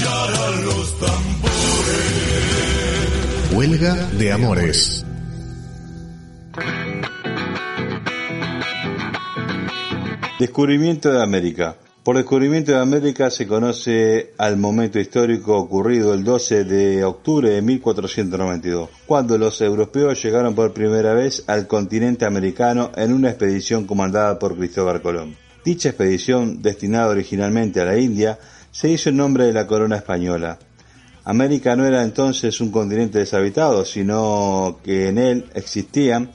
los tambores. Huelga de Amores. Descubrimiento de América. Por descubrimiento de América se conoce al momento histórico ocurrido el 12 de octubre de 1492, cuando los europeos llegaron por primera vez al continente americano en una expedición comandada por Cristóbal Colón. Dicha expedición, destinada originalmente a la India, se hizo en nombre de la corona española. América no era entonces un continente deshabitado, sino que en él existían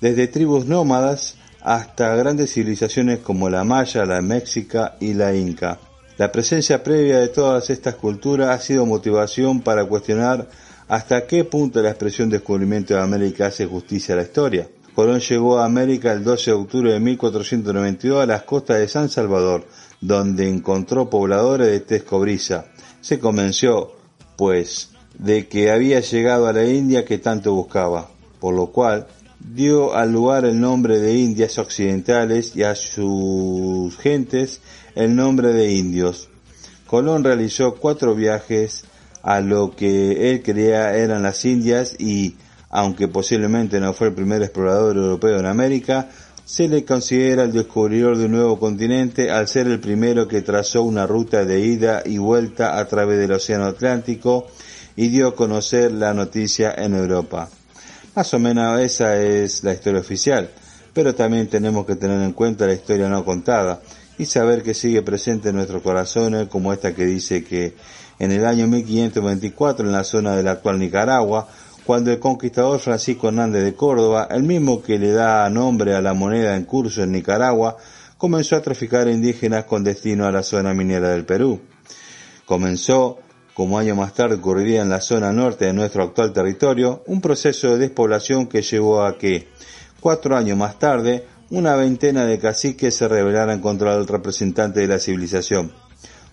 desde tribus nómadas hasta grandes civilizaciones como la maya, la mexica y la inca. La presencia previa de todas estas culturas ha sido motivación para cuestionar hasta qué punto la expresión descubrimiento de América hace justicia a la historia. Colón llegó a América el 12 de octubre de 1492 a las costas de San Salvador, donde encontró pobladores de tez cobriza. Se convenció, pues, de que había llegado a la India que tanto buscaba, por lo cual dio al lugar el nombre de Indias Occidentales y a sus gentes el nombre de indios. Colón realizó cuatro viajes a lo que él creía eran las Indias y, aunque posiblemente no fue el primer explorador europeo en América, se le considera el descubridor de un nuevo continente al ser el primero que trazó una ruta de ida y vuelta a través del Océano Atlántico y dio a conocer la noticia en Europa. Más o menos esa es la historia oficial, pero también tenemos que tener en cuenta la historia no contada y saber que sigue presente en nuestros corazones, como esta que dice que en el año 1524, en la zona de la actual Nicaragua, cuando el conquistador Francisco Hernández de Córdoba, el mismo que le da nombre a la moneda en curso en Nicaragua, comenzó a traficar indígenas con destino a la zona minera del Perú. Comenzó como año más tarde ocurriría en la zona norte de nuestro actual territorio, un proceso de despoblación que llevó a que, cuatro años más tarde, una veintena de caciques se rebelaran contra el representante de la civilización.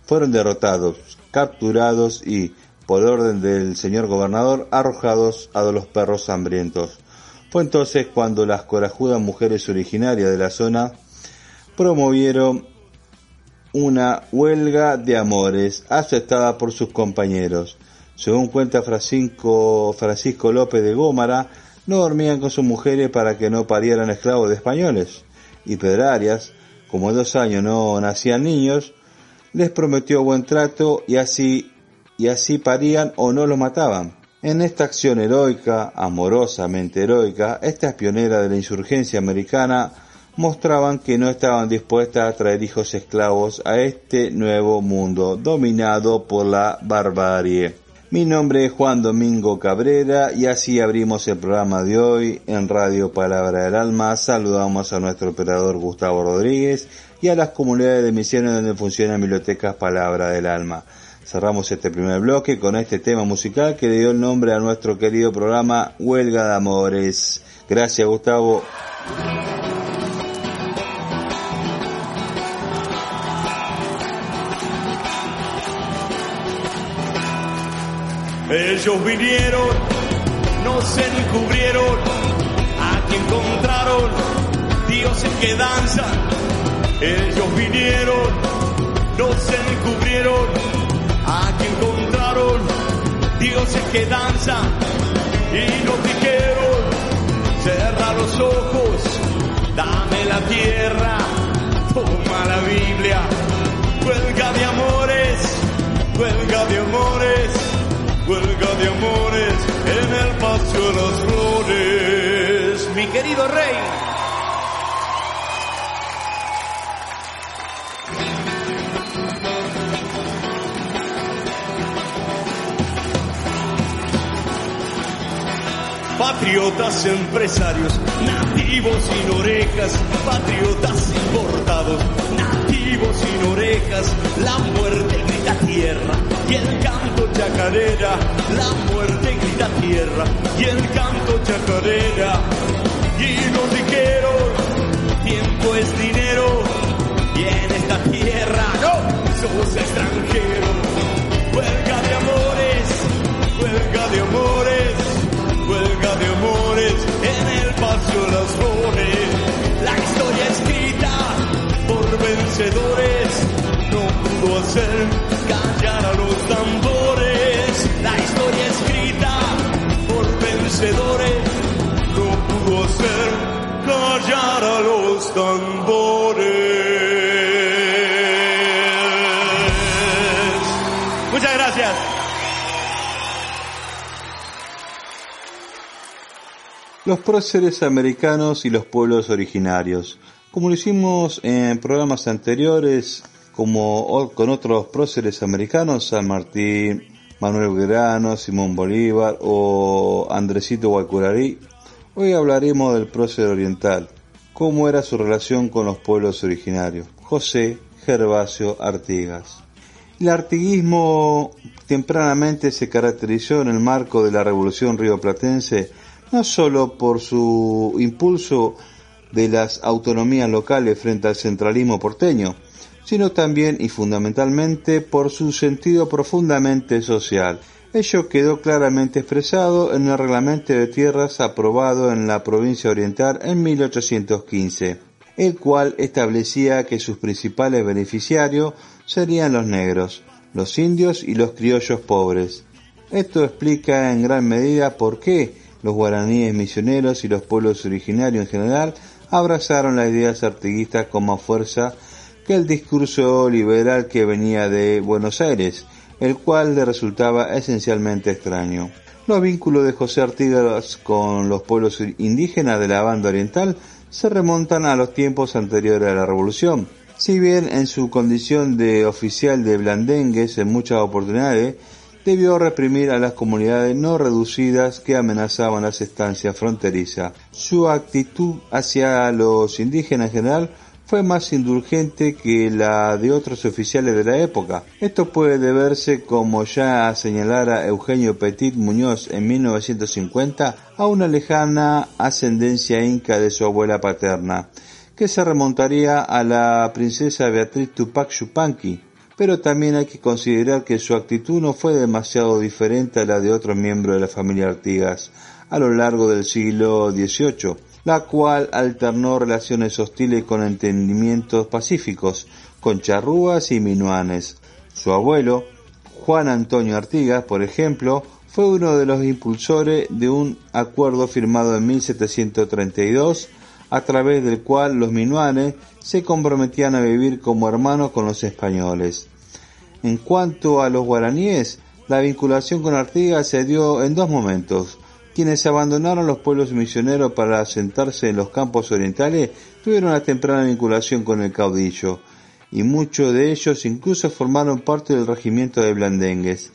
Fueron derrotados, capturados y, por orden del señor gobernador, arrojados a los perros hambrientos. Fue entonces cuando las corajudas mujeres originarias de la zona promovieron una huelga de amores aceptada por sus compañeros. Según cuenta Francisco, Francisco López de Gómara, no dormían con sus mujeres para que no parieran esclavos de españoles. Y Pedrarias, como dos años no nacían niños, les prometió buen trato y así, y así parían o no los mataban. En esta acción heroica, amorosamente heroica, esta pionera de la insurgencia americana mostraban que no estaban dispuestas a traer hijos esclavos a este nuevo mundo dominado por la barbarie. Mi nombre es Juan Domingo Cabrera y así abrimos el programa de hoy en Radio Palabra del Alma. Saludamos a nuestro operador Gustavo Rodríguez y a las comunidades de misiones donde funcionan bibliotecas Palabra del Alma. Cerramos este primer bloque con este tema musical que le dio el nombre a nuestro querido programa Huelga de Amores. Gracias Gustavo. Ellos vinieron, no se encubrieron, aquí encontraron dioses que danzan. Ellos vinieron, no se encubrieron, dioses que danzan. Y nos dijeron, cerra los ojos, dame la tierra, toma la Biblia, huelga de amores, huelga de amores huelga de amores en el patio de las flores. Mi querido rey. Patriotas empresarios, nativos sin orejas, patriotas importados, nativos sin orejas, la muerte grita tierra, y el canto chacarera, la muerte grita tierra y el canto chacarera. Y nos dijeron, tiempo es dinero y en esta tierra no somos extranjeros. Huelga de amores, huelga de amores, huelga de amores en el paseo Las Flores. La historia escrita por vencedores no pudo hacer callar a los tambores. La historia escrita por vencedores Los próceres americanos y los pueblos originarios. Como lo hicimos en programas anteriores, como con otros próceres americanos, San Martín, Manuel Belgrano, Simón Bolívar o Andresito Guaycurarí, hoy hablaremos del prócer oriental, cómo era su relación con los pueblos originarios, José Gervasio Artigas. El artiguismo tempranamente se caracterizó en el marco de la Revolución Rioplatense no solo por su impulso de las autonomías locales frente al centralismo porteño, sino también y fundamentalmente por su sentido profundamente social. Ello quedó claramente expresado en el reglamento de tierras aprobado en la provincia oriental en 1815, el cual establecía que sus principales beneficiarios serían los negros, los indios y los criollos pobres. Esto explica en gran medida por qué los guaraníes misioneros y los pueblos originarios en general abrazaron las ideas artiguistas con más fuerza que el discurso liberal que venía de Buenos Aires, el cual le resultaba esencialmente extraño. Los vínculos de José Artigas con los pueblos indígenas de la banda oriental se remontan a los tiempos anteriores a la revolución. Si bien en su condición de oficial de blandengues en muchas oportunidades debió reprimir a las comunidades no reducidas que amenazaban las estancias fronterizas. Su actitud hacia los indígenas en general fue más indulgente que la de otros oficiales de la época. Esto puede deberse, como ya señalara Eugenio Petit Muñoz en 1950, a una lejana ascendencia inca de su abuela paterna, que se remontaría a la princesa Beatriz Tupac Yupanqui, pero también hay que considerar que su actitud no fue demasiado diferente a la de otros miembros de la familia Artigas a lo largo del siglo XVIII, la cual alternó relaciones hostiles con entendimientos pacíficos, con charrúas y minuanes. Su abuelo, Juan Antonio Artigas, por ejemplo, fue uno de los impulsores de un acuerdo firmado en 1732 a través del cual los minuanes se comprometían a vivir como hermanos con los españoles. En cuanto a los guaraníes, la vinculación con Artigas se dio en dos momentos. Quienes abandonaron los pueblos misioneros para asentarse en los campos orientales tuvieron una temprana vinculación con el caudillo, y muchos de ellos incluso formaron parte del regimiento de blandengues.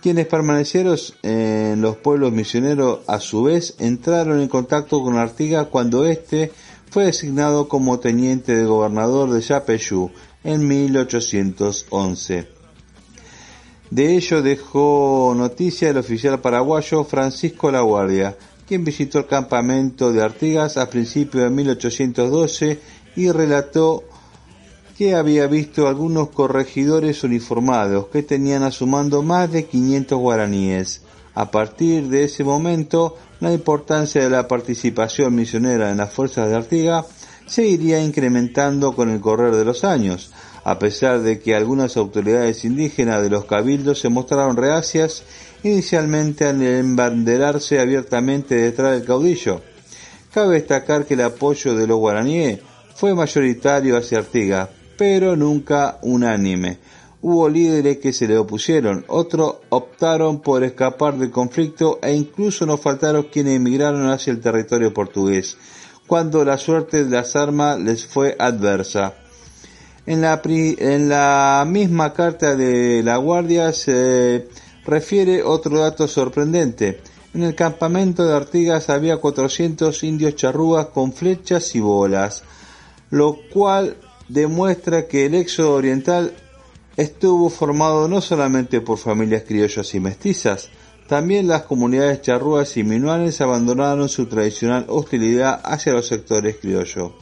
Quienes permanecieron en los pueblos misioneros a su vez entraron en contacto con Artigas cuando éste fue designado como teniente de gobernador de Yapeyú en 1811. De ello dejó noticia el oficial paraguayo Francisco La Guardia, quien visitó el campamento de Artigas a principios de 1812 y relató que había visto algunos corregidores uniformados que tenían a su mando más de 500 guaraníes. A partir de ese momento, la importancia de la participación misionera en las fuerzas de Artigas se iría incrementando con el correr de los años, a pesar de que algunas autoridades indígenas de los cabildos se mostraron reacias inicialmente al embanderarse abiertamente detrás del caudillo. Cabe destacar que el apoyo de los guaraníes fue mayoritario hacia Artigas, pero nunca unánime. Hubo líderes que se le opusieron, otros optaron por escapar del conflicto e incluso no faltaron quienes emigraron hacia el territorio portugués, cuando la suerte de las armas les fue adversa. En la, en la misma carta de la Guardia se refiere otro dato sorprendente. En el campamento de Artigas había 400 indios charrúas con flechas y bolas, lo cual demuestra que el éxodo oriental estuvo formado no solamente por familias criollas y mestizas, también las comunidades charrúas y minuanes abandonaron su tradicional hostilidad hacia los sectores criollos,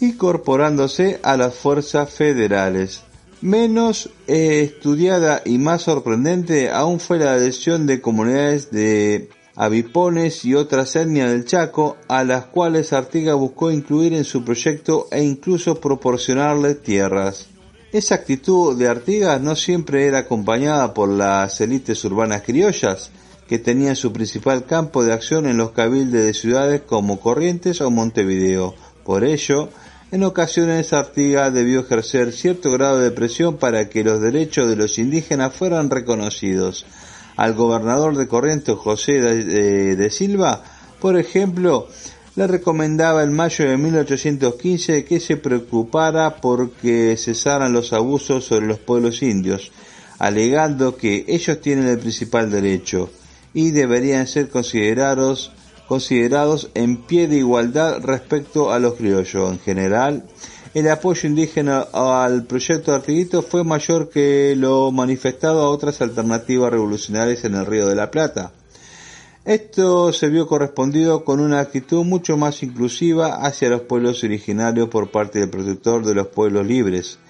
incorporándose a las fuerzas federales. Menos eh, estudiada y más sorprendente aún fue la adhesión de comunidades de avipones y otras etnias del Chaco, a las cuales Artigas buscó incluir en su proyecto e incluso proporcionarles tierras. Esa actitud de Artigas no siempre era acompañada por las élites urbanas criollas, que tenían su principal campo de acción en los cabildes de ciudades como Corrientes o Montevideo. Por ello, en ocasiones Artigas debió ejercer cierto grado de presión para que los derechos de los indígenas fueran reconocidos. Al gobernador de Corrientes, José de, Silva, por ejemplo, le recomendaba en mayo de 1815 que se preocupara porque cesaran los abusos sobre los pueblos indios, alegando que ellos tienen el principal derecho y deberían ser considerados, considerados en pie de igualdad respecto a los criollos. En general, el apoyo indígena al proyecto de Artiguito fue mayor que lo manifestado a otras alternativas revolucionarias en el Río de la Plata. Esto se vio correspondido con una actitud mucho más inclusiva hacia los pueblos originarios por parte del protector de los pueblos libres.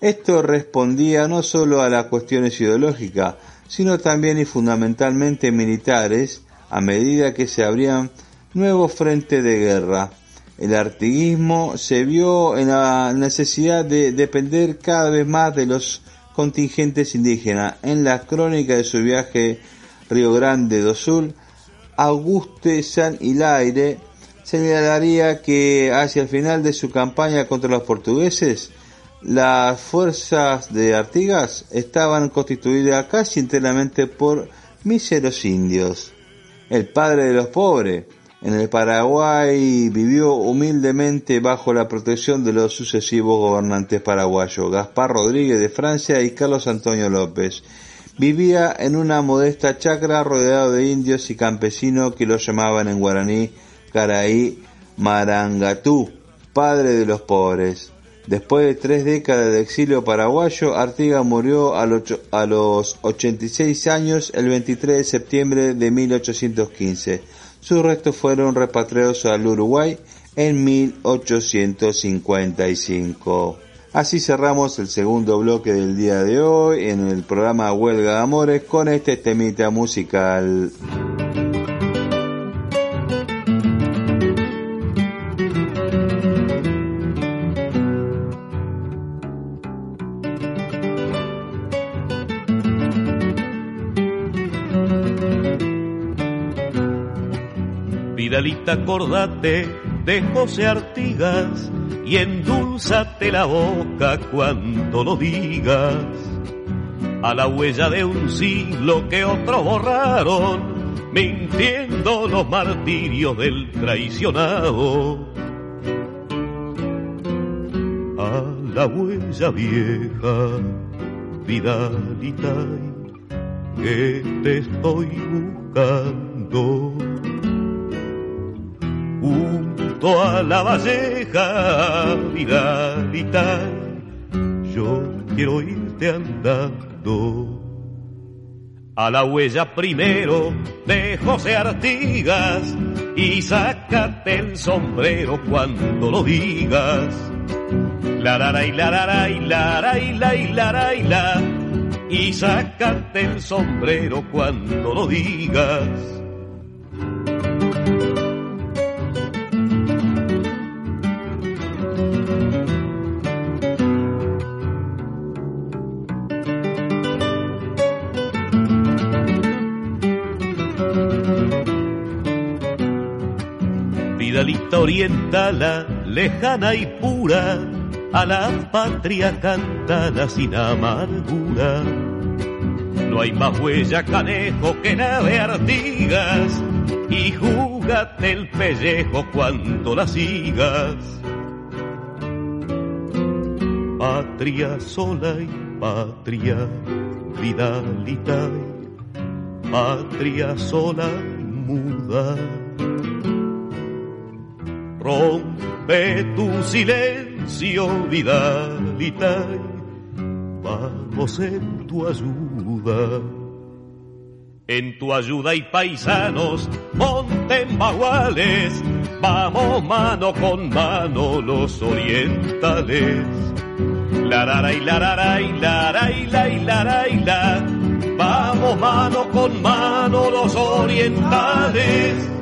Esto respondía no solo a las cuestiones ideológicas, sino también y fundamentalmente militares, a medida que se abrían nuevos frentes de guerra. El artiguismo se vio en la necesidad de depender cada vez más de los contingentes indígenas. En la crónica de su viaje Río Grande do Sul, Auguste San Hilaire señalaría que hacia el final de su campaña contra los portugueses, las fuerzas de Artigas estaban constituidas casi enteramente por míseros indios. El padre de los pobres, en el Paraguay vivió humildemente bajo la protección de los sucesivos gobernantes paraguayos, Gaspar Rodríguez de Francia y Carlos Antonio López. Vivía en una modesta chacra rodeado de indios y campesinos que lo llamaban en guaraní Caraí Marangatú, padre de los pobres. Después de tres décadas de exilio paraguayo, Artigas murió a los 86 años el 23 de septiembre de 1815. Sus restos fueron repatriados al Uruguay en 1855. Así cerramos el segundo bloque del día de hoy en el programa Huelga de Amores con este temita musical. acordate de José Artigas y endulzate la boca cuando lo digas. A la huella de un siglo que otros borraron, mintiendo los martirios del traicionado. A la huella vieja, Vidalita, que te estoy buscando junto a la valleja vigarita, yo quiero irte andando. A la huella primero de José Artigas y sácate el sombrero cuando lo digas. La la y la la y la la y la y la la y la y sácate el sombrero cuando lo digas. Lejana y pura, a la patria cantada sin amargura. No hay más huella canejo que nave Artigas, y júgate el pellejo cuando la sigas. Patria sola y patria vidalita, patria sola y muda Rompe tu silencio, Vidalita, vamos en tu ayuda. En tu ayuda y paisanos, monten baguales, vamos mano con mano los orientales. La y la y la y la y la y la, vamos mano con mano los orientales.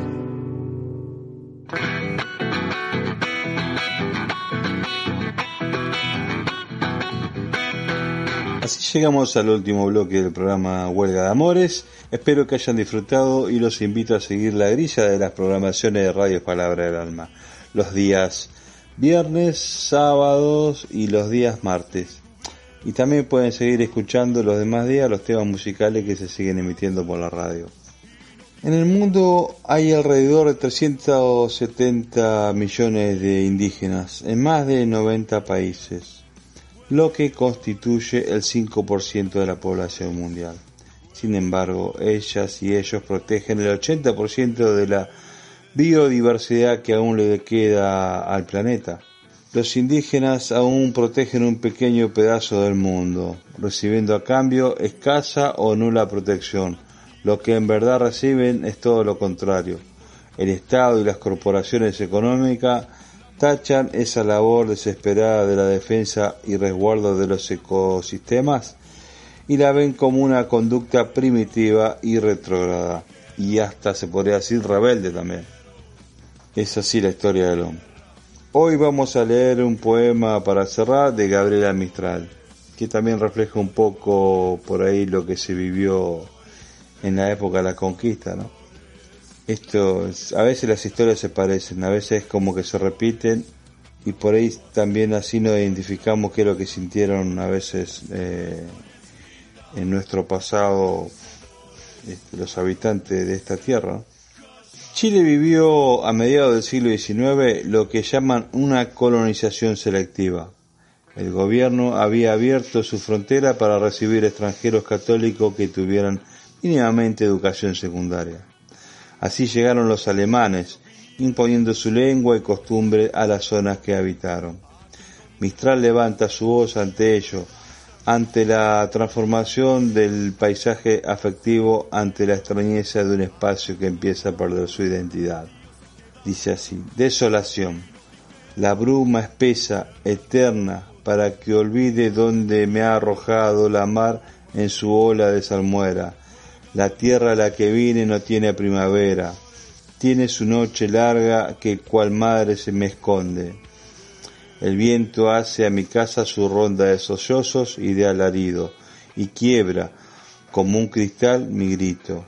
Llegamos al último bloque del programa Huelga de Amores. Espero que hayan disfrutado y los invito a seguir la grilla de las programaciones de Radio Palabra del Alma. Los días viernes, sábados y los días martes. Y también pueden seguir escuchando los demás días los temas musicales que se siguen emitiendo por la radio. En el mundo hay alrededor de 370 millones de indígenas en más de 90 países lo que constituye el 5% de la población mundial. Sin embargo, ellas y ellos protegen el 80% de la biodiversidad que aún le queda al planeta. Los indígenas aún protegen un pequeño pedazo del mundo, recibiendo a cambio escasa o nula protección. Lo que en verdad reciben es todo lo contrario. El Estado y las corporaciones económicas tachan esa labor desesperada de la defensa y resguardo de los ecosistemas y la ven como una conducta primitiva y retrógrada y hasta se podría decir rebelde también. Es así la historia del hombre. Hoy vamos a leer un poema para cerrar de Gabriela Mistral, que también refleja un poco por ahí lo que se vivió en la época de la conquista, ¿no? Esto, a veces las historias se parecen, a veces como que se repiten y por ahí también así nos identificamos qué es lo que sintieron a veces eh, en nuestro pasado este, los habitantes de esta tierra. Chile vivió a mediados del siglo XIX lo que llaman una colonización selectiva. El gobierno había abierto su frontera para recibir extranjeros católicos que tuvieran mínimamente educación secundaria. Así llegaron los alemanes, imponiendo su lengua y costumbre a las zonas que habitaron. Mistral levanta su voz ante ello, ante la transformación del paisaje afectivo, ante la extrañeza de un espacio que empieza a perder su identidad. Dice así, desolación, la bruma espesa, eterna, para que olvide dónde me ha arrojado la mar en su ola de salmuera, la tierra a la que vine no tiene primavera, tiene su noche larga que cual madre se me esconde. El viento hace a mi casa su ronda de sollozos y de alarido, y quiebra como un cristal mi grito.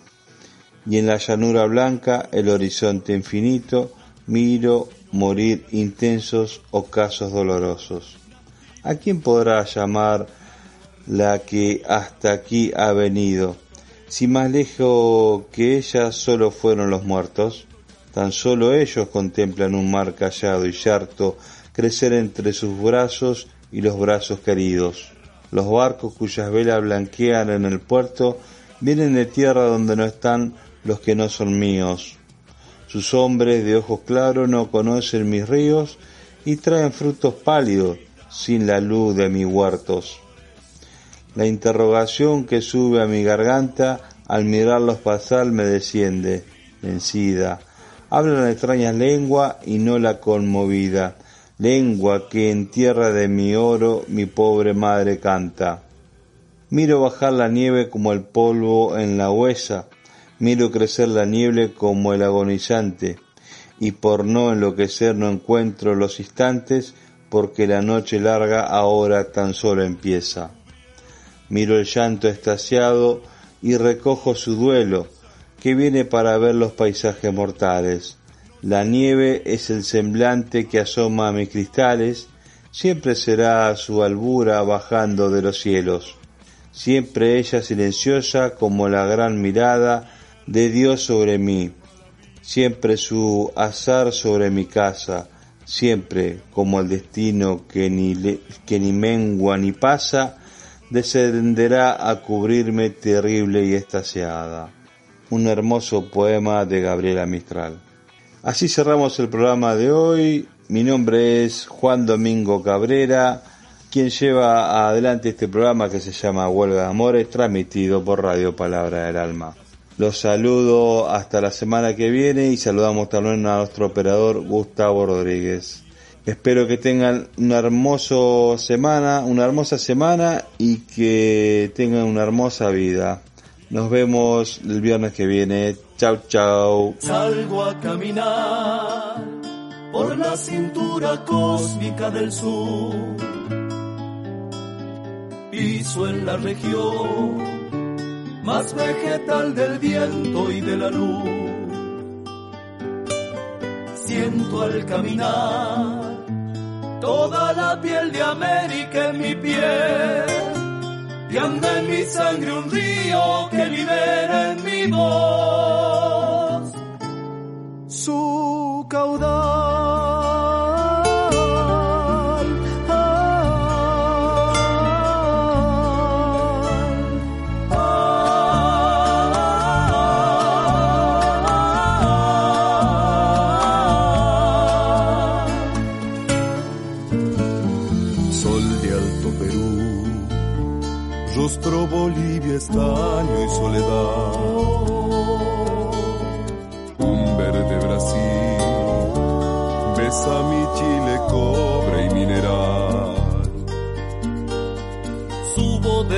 Y en la llanura blanca, el horizonte infinito, miro morir intensos ocasos dolorosos. ¿A quién podrá llamar la que hasta aquí ha venido? Si más lejos que ella solo fueron los muertos, tan solo ellos contemplan un mar callado y yarto crecer entre sus brazos y los brazos queridos. Los barcos cuyas velas blanquean en el puerto vienen de tierra donde no están los que no son míos. Sus hombres de ojos claros no conocen mis ríos y traen frutos pálidos sin la luz de mis huertos. La interrogación que sube a mi garganta al mirarlos pasar me desciende, vencida. Hablan extrañas lengua y no la conmovida, lengua que en tierra de mi oro mi pobre madre canta. Miro bajar la nieve como el polvo en la huesa, miro crecer la nieve como el agonizante, y por no enloquecer no encuentro los instantes, porque la noche larga ahora tan solo empieza. Miro el llanto estasiado y recojo su duelo, que viene para ver los paisajes mortales. La nieve es el semblante que asoma a mis cristales, siempre será su albura bajando de los cielos, siempre ella silenciosa como la gran mirada de Dios sobre mí, siempre su azar sobre mi casa, siempre como el destino que ni, que ni mengua ni pasa, descenderá a cubrirme terrible y estasiada. Un hermoso poema de Gabriela Mistral. Así cerramos el programa de hoy. Mi nombre es Juan Domingo Cabrera. quien lleva adelante este programa que se llama Huelga de Amores, transmitido por Radio Palabra del Alma. Los saludo hasta la semana que viene y saludamos también a nuestro operador Gustavo Rodríguez. Espero que tengan una hermosa semana, una hermosa semana y que tengan una hermosa vida. Nos vemos el viernes que viene. Chau, chau. Salgo a caminar por la cintura cósmica del sur. Piso en la región más vegetal del viento y de la luz. Siento al caminar toda la piel de América en mi piel. Y anda en mi sangre un río que libera en mi voz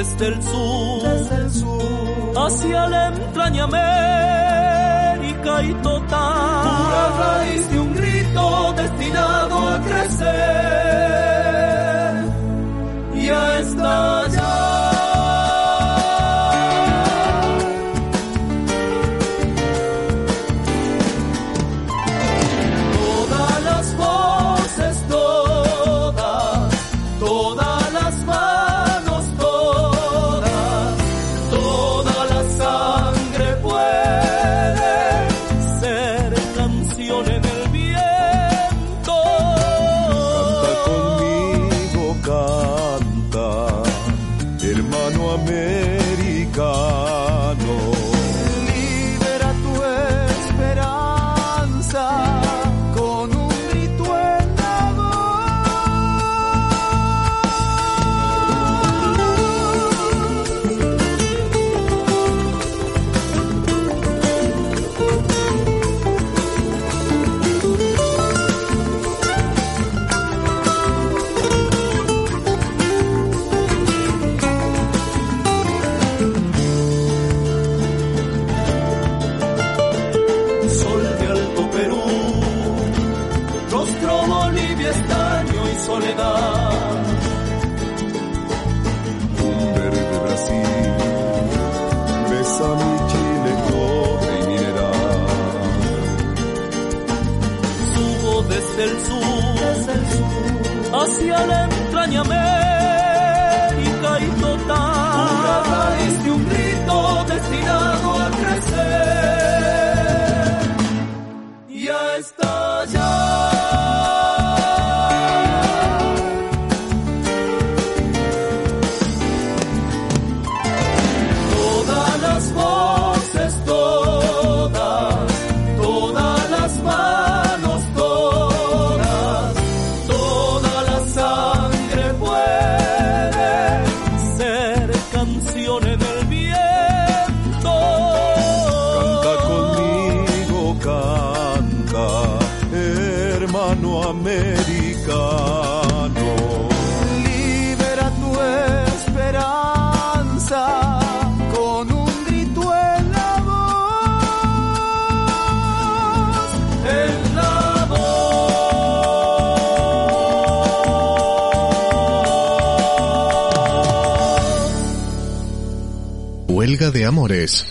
desde el sur, desde el sur hacia la entraña América y total. Pura raíz de un grito destinado a crecer de Amores.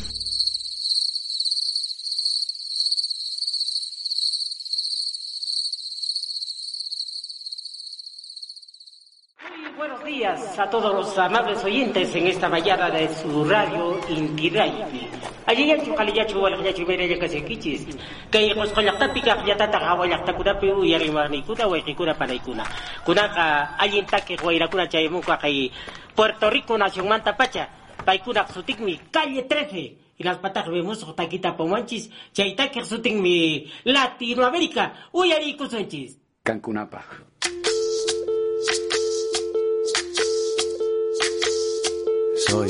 Muy buenos días a todos los amables oyentes en esta mañana de su radio Inti ya chu kali ya chu wala ya chu mere ya kasi kichis. Kay kos kolak tapi ka ya tata ka wala ta kuda pe u yari mani kuda we kuda para ikuna. Kuna ka allí ta que guaira kuna chay mu ka kay Puerto Rico nación manta pacha paykura mi calle 13 y las patas vemos taquita pomanchis chaitaki mi Latinoamérica uyari kusanchis Cancunapa. Soy